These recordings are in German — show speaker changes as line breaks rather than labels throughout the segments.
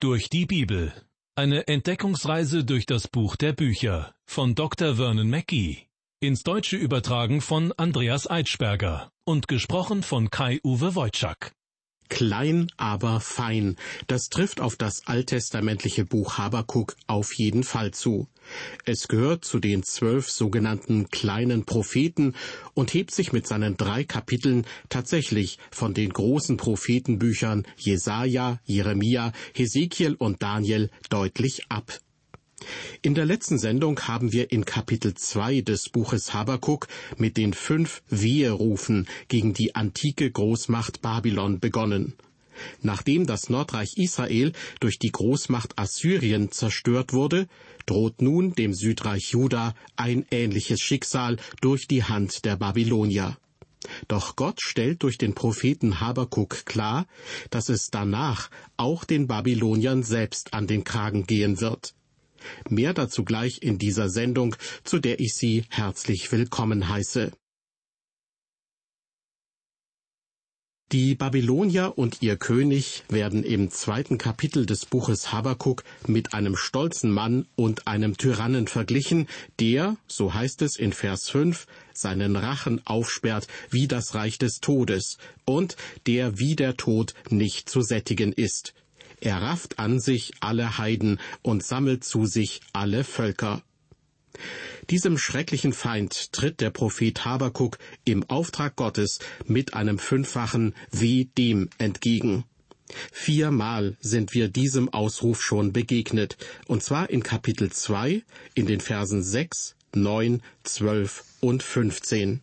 Durch die Bibel. Eine Entdeckungsreise durch das Buch der Bücher von Dr. Vernon Mackey. Ins Deutsche übertragen von Andreas Eitschberger und gesprochen von Kai-Uwe Wojczak.
Klein, aber fein. Das trifft auf das alttestamentliche Buch Habakuk auf jeden Fall zu. Es gehört zu den zwölf sogenannten kleinen Propheten und hebt sich mit seinen drei Kapiteln tatsächlich von den großen Prophetenbüchern Jesaja, Jeremia, Hesekiel und Daniel deutlich ab. In der letzten Sendung haben wir in Kapitel 2 des Buches Habakuk mit den fünf Weherufen gegen die antike Großmacht Babylon begonnen. Nachdem das Nordreich Israel durch die Großmacht Assyrien zerstört wurde, droht nun dem Südreich Juda ein ähnliches Schicksal durch die Hand der Babylonier. Doch Gott stellt durch den Propheten Habakuk klar, dass es danach auch den Babyloniern selbst an den Kragen gehen wird. Mehr dazu gleich in dieser Sendung, zu der ich Sie herzlich willkommen heiße. Die Babylonier und ihr König werden im zweiten Kapitel des Buches Habakuk mit einem stolzen Mann und einem Tyrannen verglichen, der, so heißt es in Vers 5, seinen Rachen aufsperrt wie das Reich des Todes und der wie der Tod nicht zu sättigen ist. Er rafft an sich alle Heiden und sammelt zu sich alle Völker. Diesem schrecklichen Feind tritt der Prophet Habakuk im Auftrag Gottes mit einem fünffachen Wie dem entgegen. Viermal sind wir diesem Ausruf schon begegnet, und zwar in Kapitel 2, in den Versen 6, 9, 12 und 15.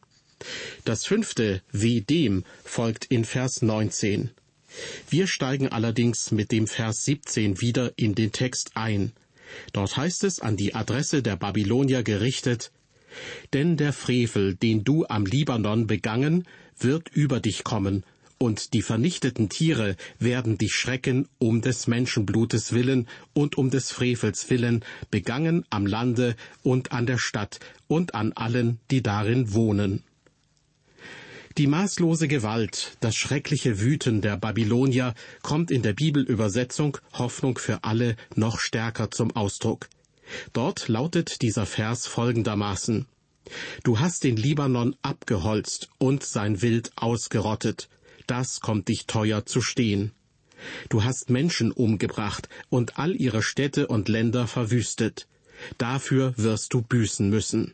Das fünfte Wie dem folgt in Vers 19. Wir steigen allerdings mit dem Vers 17 wieder in den Text ein. Dort heißt es an die Adresse der Babylonier gerichtet, Denn der Frevel, den du am Libanon begangen, wird über dich kommen, und die vernichteten Tiere werden dich schrecken um des Menschenblutes willen und um des Frevels willen, begangen am Lande und an der Stadt und an allen, die darin wohnen. Die maßlose Gewalt, das schreckliche Wüten der Babylonier kommt in der Bibelübersetzung Hoffnung für alle noch stärker zum Ausdruck. Dort lautet dieser Vers folgendermaßen Du hast den Libanon abgeholzt und sein Wild ausgerottet. Das kommt dich teuer zu stehen. Du hast Menschen umgebracht und all ihre Städte und Länder verwüstet. Dafür wirst du büßen müssen.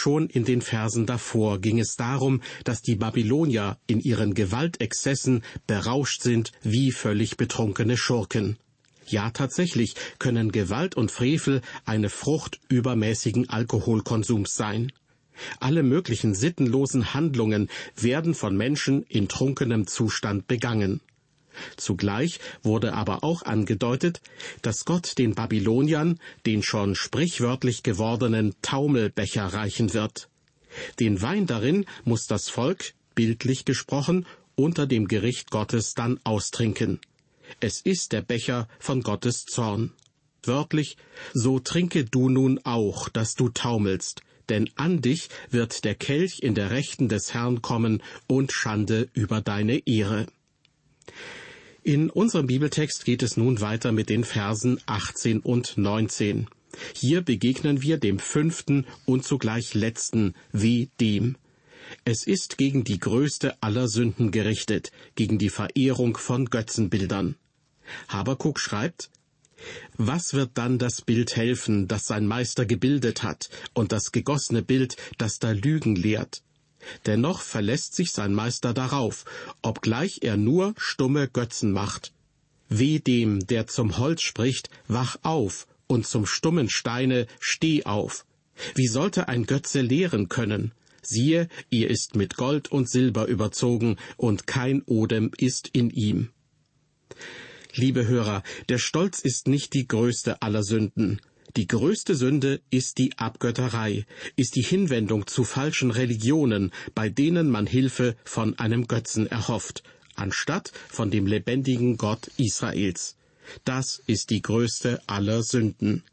Schon in den Versen davor ging es darum, dass die Babylonier in ihren Gewaltexzessen berauscht sind wie völlig betrunkene Schurken. Ja, tatsächlich können Gewalt und Frevel eine Frucht übermäßigen Alkoholkonsums sein. Alle möglichen sittenlosen Handlungen werden von Menschen in trunkenem Zustand begangen. Zugleich wurde aber auch angedeutet, dass Gott den Babyloniern den schon sprichwörtlich gewordenen Taumelbecher reichen wird. Den Wein darin muss das Volk, bildlich gesprochen, unter dem Gericht Gottes dann austrinken. Es ist der Becher von Gottes Zorn. Wörtlich, so trinke du nun auch, dass du taumelst, denn an dich wird der Kelch in der Rechten des Herrn kommen und Schande über deine Ehre. In unserem Bibeltext geht es nun weiter mit den Versen 18 und 19. Hier begegnen wir dem fünften und zugleich letzten wie dem. Es ist gegen die größte aller Sünden gerichtet, gegen die Verehrung von Götzenbildern. Habakuk schreibt, was wird dann das Bild helfen, das sein Meister gebildet hat, und das gegossene Bild, das da Lügen lehrt? Dennoch verlässt sich sein Meister darauf, obgleich er nur stumme Götzen macht. Weh dem, der zum Holz spricht, wach auf, und zum stummen Steine, steh auf. Wie sollte ein Götze lehren können? Siehe, ihr ist mit Gold und Silber überzogen, und kein Odem ist in ihm. Liebe Hörer, der Stolz ist nicht die größte aller Sünden. Die größte Sünde ist die Abgötterei, ist die Hinwendung zu falschen Religionen, bei denen man Hilfe von einem Götzen erhofft, anstatt von dem lebendigen Gott Israels. Das ist die größte aller Sünden.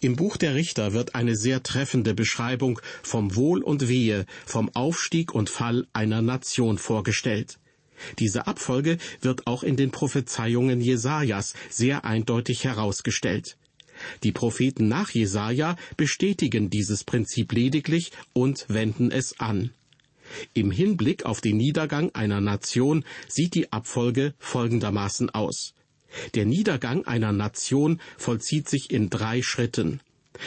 Im Buch der Richter wird eine sehr treffende Beschreibung vom Wohl und Wehe, vom Aufstieg und Fall einer Nation vorgestellt. Diese Abfolge wird auch in den Prophezeiungen Jesajas sehr eindeutig herausgestellt. Die Propheten nach Jesaja bestätigen dieses Prinzip lediglich und wenden es an. Im Hinblick auf den Niedergang einer Nation sieht die Abfolge folgendermaßen aus. Der Niedergang einer Nation vollzieht sich in drei Schritten.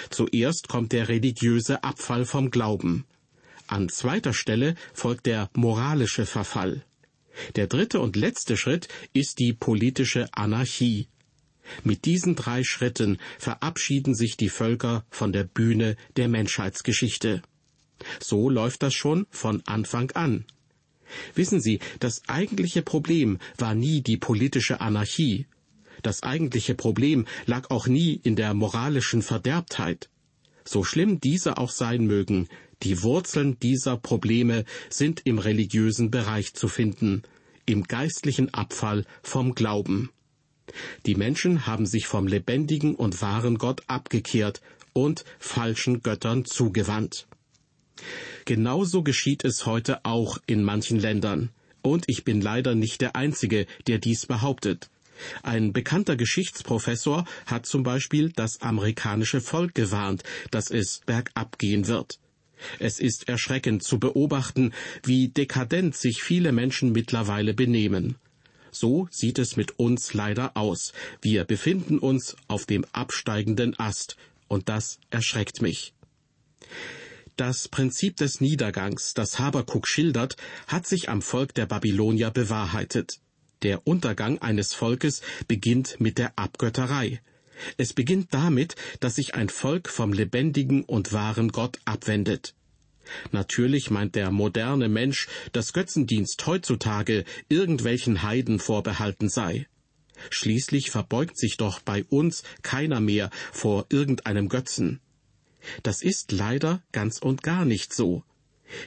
Zuerst kommt der religiöse Abfall vom Glauben. An zweiter Stelle folgt der moralische Verfall. Der dritte und letzte Schritt ist die politische Anarchie. Mit diesen drei Schritten verabschieden sich die Völker von der Bühne der Menschheitsgeschichte. So läuft das schon von Anfang an. Wissen Sie, das eigentliche Problem war nie die politische Anarchie. Das eigentliche Problem lag auch nie in der moralischen Verderbtheit. So schlimm diese auch sein mögen, die Wurzeln dieser Probleme sind im religiösen Bereich zu finden, im geistlichen Abfall vom Glauben. Die Menschen haben sich vom lebendigen und wahren Gott abgekehrt und falschen Göttern zugewandt. Genauso geschieht es heute auch in manchen Ländern. Und ich bin leider nicht der Einzige, der dies behauptet. Ein bekannter Geschichtsprofessor hat zum Beispiel das amerikanische Volk gewarnt, dass es bergab gehen wird. Es ist erschreckend zu beobachten, wie dekadent sich viele Menschen mittlerweile benehmen. So sieht es mit uns leider aus. Wir befinden uns auf dem absteigenden Ast, und das erschreckt mich. Das Prinzip des Niedergangs, das Habakuk schildert, hat sich am Volk der Babylonier bewahrheitet. Der Untergang eines Volkes beginnt mit der Abgötterei. Es beginnt damit, dass sich ein Volk vom lebendigen und wahren Gott abwendet. Natürlich meint der moderne Mensch, dass Götzendienst heutzutage irgendwelchen Heiden vorbehalten sei. Schließlich verbeugt sich doch bei uns keiner mehr vor irgendeinem Götzen. Das ist leider ganz und gar nicht so.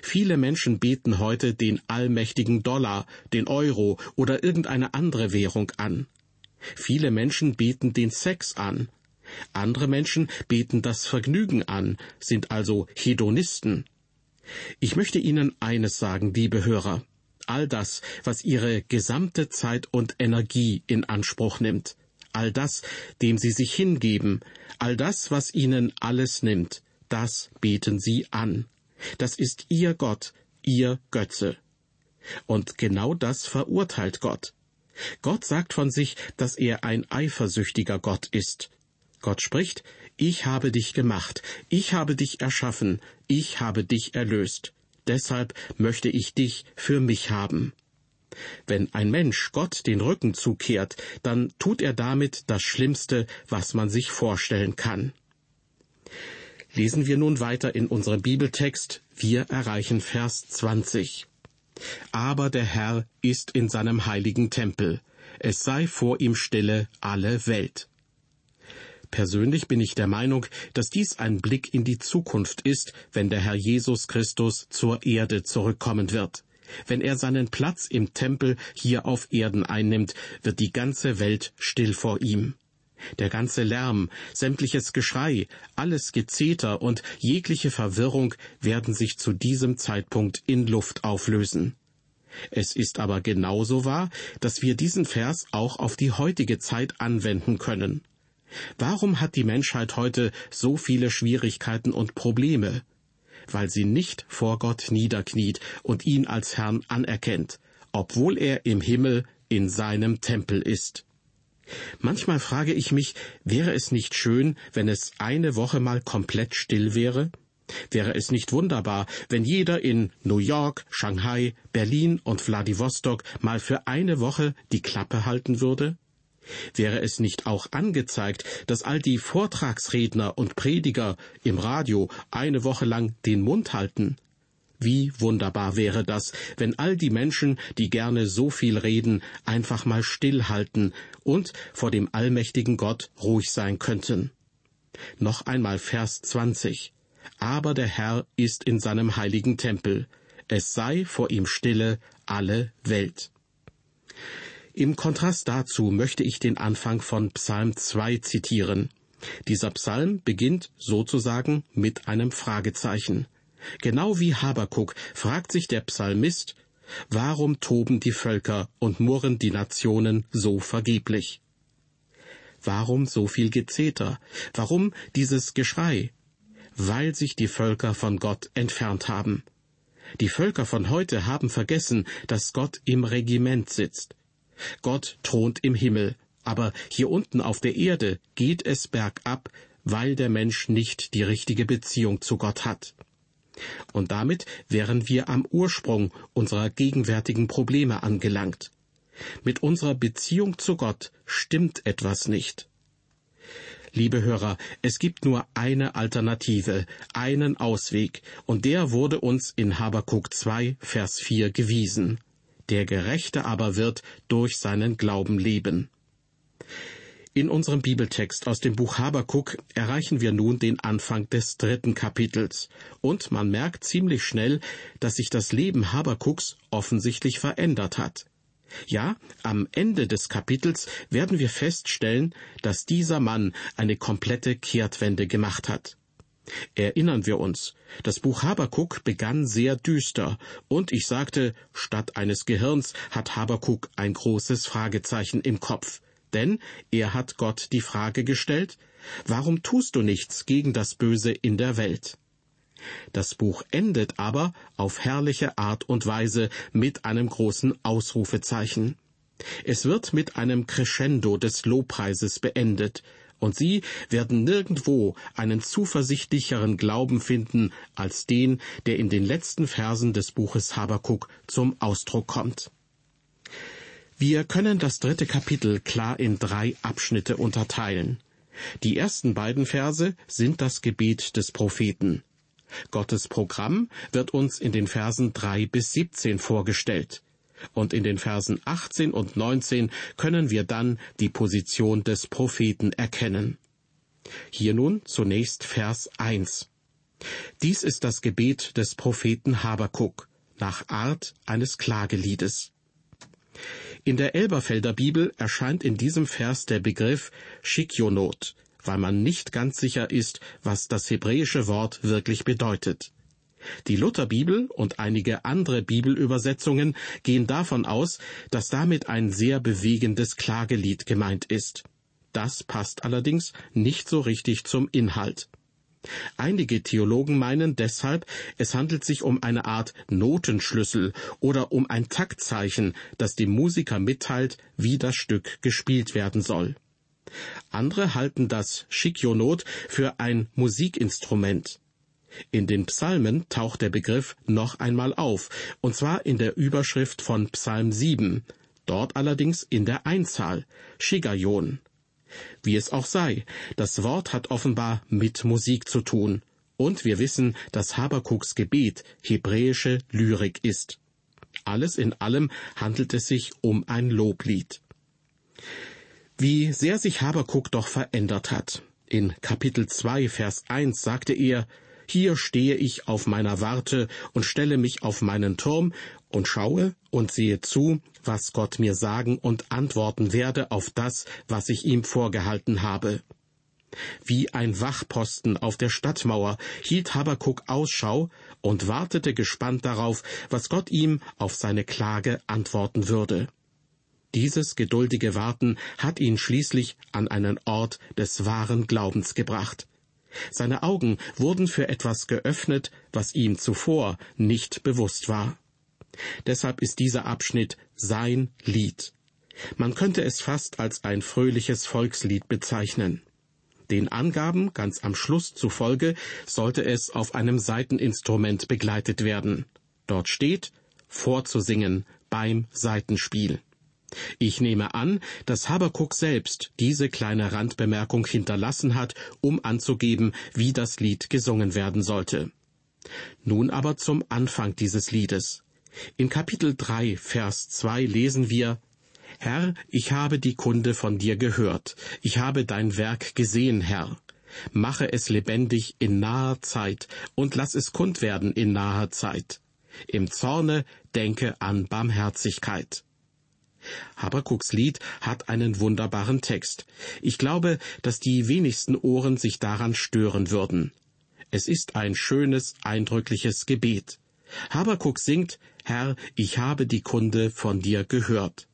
Viele Menschen beten heute den allmächtigen Dollar, den Euro oder irgendeine andere Währung an. Viele Menschen beten den Sex an. Andere Menschen beten das Vergnügen an, sind also Hedonisten. Ich möchte Ihnen eines sagen, liebe Hörer. All das, was Ihre gesamte Zeit und Energie in Anspruch nimmt, all das, dem Sie sich hingeben, all das, was Ihnen alles nimmt, das beten Sie an. Das ist Ihr Gott, Ihr Götze. Und genau das verurteilt Gott. Gott sagt von sich, dass er ein eifersüchtiger Gott ist. Gott spricht, ich habe dich gemacht, ich habe dich erschaffen, ich habe dich erlöst. Deshalb möchte ich dich für mich haben. Wenn ein Mensch Gott den Rücken zukehrt, dann tut er damit das Schlimmste, was man sich vorstellen kann. Lesen wir nun weiter in unserem Bibeltext. Wir erreichen Vers 20. Aber der Herr ist in seinem heiligen Tempel. Es sei vor ihm stille alle Welt. Persönlich bin ich der Meinung, dass dies ein Blick in die Zukunft ist, wenn der Herr Jesus Christus zur Erde zurückkommen wird. Wenn er seinen Platz im Tempel hier auf Erden einnimmt, wird die ganze Welt still vor ihm. Der ganze Lärm, sämtliches Geschrei, alles Gezeter und jegliche Verwirrung werden sich zu diesem Zeitpunkt in Luft auflösen. Es ist aber genauso wahr, dass wir diesen Vers auch auf die heutige Zeit anwenden können. Warum hat die Menschheit heute so viele Schwierigkeiten und Probleme? Weil sie nicht vor Gott niederkniet und ihn als Herrn anerkennt, obwohl er im Himmel in seinem Tempel ist. Manchmal frage ich mich, wäre es nicht schön, wenn es eine Woche mal komplett still wäre? Wäre es nicht wunderbar, wenn jeder in New York, Shanghai, Berlin und Vladivostok mal für eine Woche die Klappe halten würde? Wäre es nicht auch angezeigt, dass all die Vortragsredner und Prediger im Radio eine Woche lang den Mund halten? Wie wunderbar wäre das, wenn all die Menschen, die gerne so viel reden, einfach mal stillhalten und vor dem allmächtigen Gott ruhig sein könnten. Noch einmal Vers 20. Aber der Herr ist in seinem heiligen Tempel. Es sei vor ihm stille alle Welt. Im Kontrast dazu möchte ich den Anfang von Psalm 2 zitieren. Dieser Psalm beginnt sozusagen mit einem Fragezeichen. Genau wie Habakuk fragt sich der Psalmist, Warum toben die Völker und murren die Nationen so vergeblich? Warum so viel Gezeter? Warum dieses Geschrei? Weil sich die Völker von Gott entfernt haben. Die Völker von heute haben vergessen, dass Gott im Regiment sitzt. Gott thront im Himmel, aber hier unten auf der Erde geht es bergab, weil der Mensch nicht die richtige Beziehung zu Gott hat. Und damit wären wir am Ursprung unserer gegenwärtigen Probleme angelangt. Mit unserer Beziehung zu Gott stimmt etwas nicht. Liebe Hörer, es gibt nur eine Alternative, einen Ausweg, und der wurde uns in Habakuk 2, Vers 4 gewiesen. Der Gerechte aber wird durch seinen Glauben leben. In unserem Bibeltext aus dem Buch Habakuk erreichen wir nun den Anfang des dritten Kapitels, und man merkt ziemlich schnell, dass sich das Leben Habakuks offensichtlich verändert hat. Ja, am Ende des Kapitels werden wir feststellen, dass dieser Mann eine komplette Kehrtwende gemacht hat. Erinnern wir uns, das Buch Habakuk begann sehr düster, und ich sagte, statt eines Gehirns hat Habakuk ein großes Fragezeichen im Kopf denn er hat Gott die Frage gestellt, warum tust du nichts gegen das Böse in der Welt? Das Buch endet aber auf herrliche Art und Weise mit einem großen Ausrufezeichen. Es wird mit einem Crescendo des Lobpreises beendet, und Sie werden nirgendwo einen zuversichtlicheren Glauben finden als den, der in den letzten Versen des Buches Habakuk zum Ausdruck kommt. Wir können das dritte Kapitel klar in drei Abschnitte unterteilen. Die ersten beiden Verse sind das Gebet des Propheten. Gottes Programm wird uns in den Versen drei bis siebzehn vorgestellt. Und in den Versen 18 und 19 können wir dann die Position des Propheten erkennen. Hier nun zunächst Vers 1. Dies ist das Gebet des Propheten Habakuk nach Art eines Klageliedes. In der Elberfelder Bibel erscheint in diesem Vers der Begriff Shikionot, weil man nicht ganz sicher ist, was das hebräische Wort wirklich bedeutet. Die Lutherbibel und einige andere Bibelübersetzungen gehen davon aus, dass damit ein sehr bewegendes Klagelied gemeint ist. Das passt allerdings nicht so richtig zum Inhalt. Einige Theologen meinen deshalb, es handelt sich um eine Art Notenschlüssel oder um ein Taktzeichen, das dem Musiker mitteilt, wie das Stück gespielt werden soll. Andere halten das Schikionot für ein Musikinstrument. In den Psalmen taucht der Begriff noch einmal auf, und zwar in der Überschrift von Psalm 7, dort allerdings in der Einzahl, Shigayon. Wie es auch sei, das Wort hat offenbar mit Musik zu tun. Und wir wissen, dass Habakuks Gebet hebräische Lyrik ist. Alles in allem handelt es sich um ein Loblied. Wie sehr sich Habakuk doch verändert hat. In Kapitel 2, Vers 1 sagte er, hier stehe ich auf meiner Warte und stelle mich auf meinen Turm und schaue und sehe zu, was Gott mir sagen und antworten werde auf das, was ich ihm vorgehalten habe. Wie ein Wachposten auf der Stadtmauer hielt Habakuk Ausschau und wartete gespannt darauf, was Gott ihm auf seine Klage antworten würde. Dieses geduldige Warten hat ihn schließlich an einen Ort des wahren Glaubens gebracht. Seine Augen wurden für etwas geöffnet, was ihm zuvor nicht bewusst war. Deshalb ist dieser Abschnitt sein Lied. Man könnte es fast als ein fröhliches Volkslied bezeichnen. Den Angaben ganz am Schluss zufolge sollte es auf einem Saiteninstrument begleitet werden. Dort steht vorzusingen beim Saitenspiel. Ich nehme an, dass Habakuk selbst diese kleine Randbemerkung hinterlassen hat, um anzugeben, wie das Lied gesungen werden sollte. Nun aber zum Anfang dieses Liedes. In Kapitel 3, Vers 2 lesen wir, Herr, ich habe die Kunde von dir gehört, ich habe dein Werk gesehen, Herr. Mache es lebendig in naher Zeit und lass es kund werden in naher Zeit. Im Zorne denke an Barmherzigkeit. Habakuks Lied hat einen wunderbaren Text. Ich glaube, dass die wenigsten Ohren sich daran stören würden. Es ist ein schönes, eindrückliches Gebet. Habakuk singt, Herr, ich habe die Kunde von dir gehört.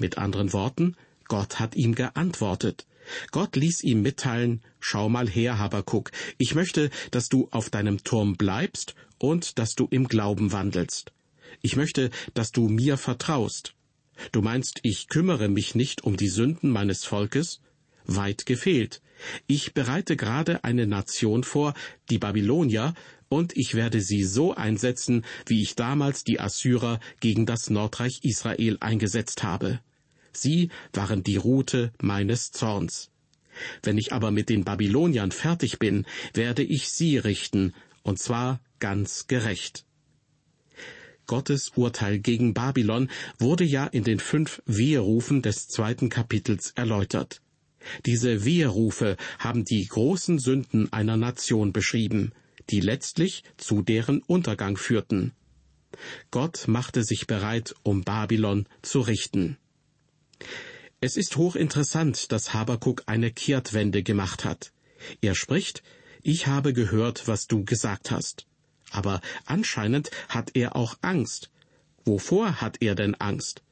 Mit anderen Worten, Gott hat ihm geantwortet. Gott ließ ihm mitteilen, schau mal her, Habakuk, ich möchte, dass du auf deinem Turm bleibst und dass du im Glauben wandelst. Ich möchte, dass du mir vertraust. Du meinst, ich kümmere mich nicht um die Sünden meines Volkes? Weit gefehlt. Ich bereite gerade eine Nation vor, die Babylonier, und ich werde sie so einsetzen, wie ich damals die Assyrer gegen das Nordreich Israel eingesetzt habe. Sie waren die Rute meines Zorns. Wenn ich aber mit den Babyloniern fertig bin, werde ich sie richten, und zwar ganz gerecht. Gottes Urteil gegen Babylon wurde ja in den fünf Weherufen des zweiten Kapitels erläutert. Diese Weherufe haben die großen Sünden einer Nation beschrieben, die letztlich zu deren Untergang führten. Gott machte sich bereit, um Babylon zu richten. Es ist hochinteressant, dass Habakuk eine Kehrtwende gemacht hat. Er spricht, ich habe gehört, was du gesagt hast. Aber anscheinend hat er auch Angst. Wovor hat er denn Angst?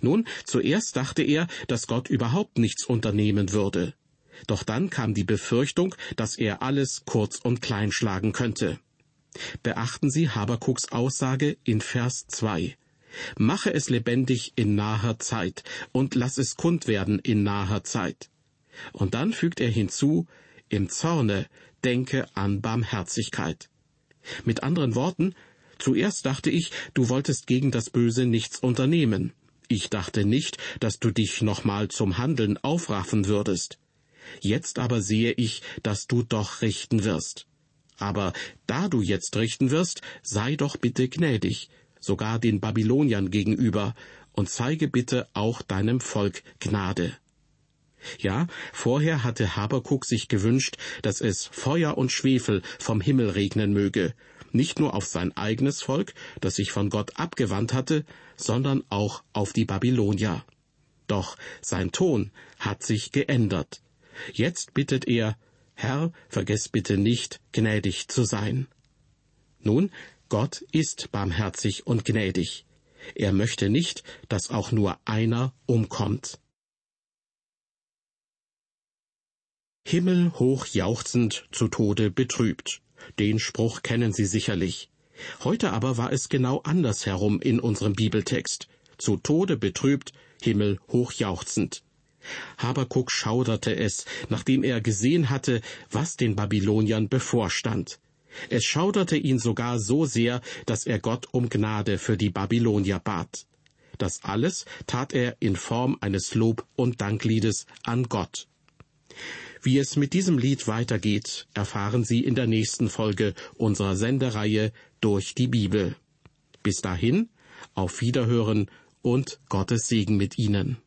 Nun, zuerst dachte er, dass Gott überhaupt nichts unternehmen würde. Doch dann kam die Befürchtung, dass er alles kurz und klein schlagen könnte. Beachten Sie Habakuks Aussage in Vers 2. Mache es lebendig in naher Zeit und lass es kund werden in naher Zeit. Und dann fügt er hinzu, im Zorne denke an Barmherzigkeit. Mit anderen Worten, zuerst dachte ich, du wolltest gegen das Böse nichts unternehmen. Ich dachte nicht, dass du dich nochmal zum Handeln aufraffen würdest. Jetzt aber sehe ich, dass du doch richten wirst. Aber da du jetzt richten wirst, sei doch bitte gnädig, sogar den Babyloniern gegenüber, und zeige bitte auch deinem Volk Gnade. Ja, vorher hatte Habakuk sich gewünscht, dass es Feuer und Schwefel vom Himmel regnen möge, nicht nur auf sein eigenes Volk, das sich von Gott abgewandt hatte, sondern auch auf die Babylonier. Doch sein Ton hat sich geändert. Jetzt bittet er, Herr, vergess bitte nicht, gnädig zu sein. Nun, Gott ist barmherzig und gnädig. Er möchte nicht, dass auch nur einer umkommt. Himmel hoch jauchzend, zu Tode betrübt. Den Spruch kennen Sie sicherlich. Heute aber war es genau andersherum in unserem Bibeltext. Zu Tode betrübt, Himmel hochjauchzend. Habakuk schauderte es, nachdem er gesehen hatte, was den Babyloniern bevorstand. Es schauderte ihn sogar so sehr, dass er Gott um Gnade für die Babylonier bat. Das alles tat er in Form eines Lob- und Dankliedes an Gott. Wie es mit diesem Lied weitergeht, erfahren Sie in der nächsten Folge unserer Sendereihe durch die Bibel. Bis dahin, auf Wiederhören und Gottes Segen mit Ihnen.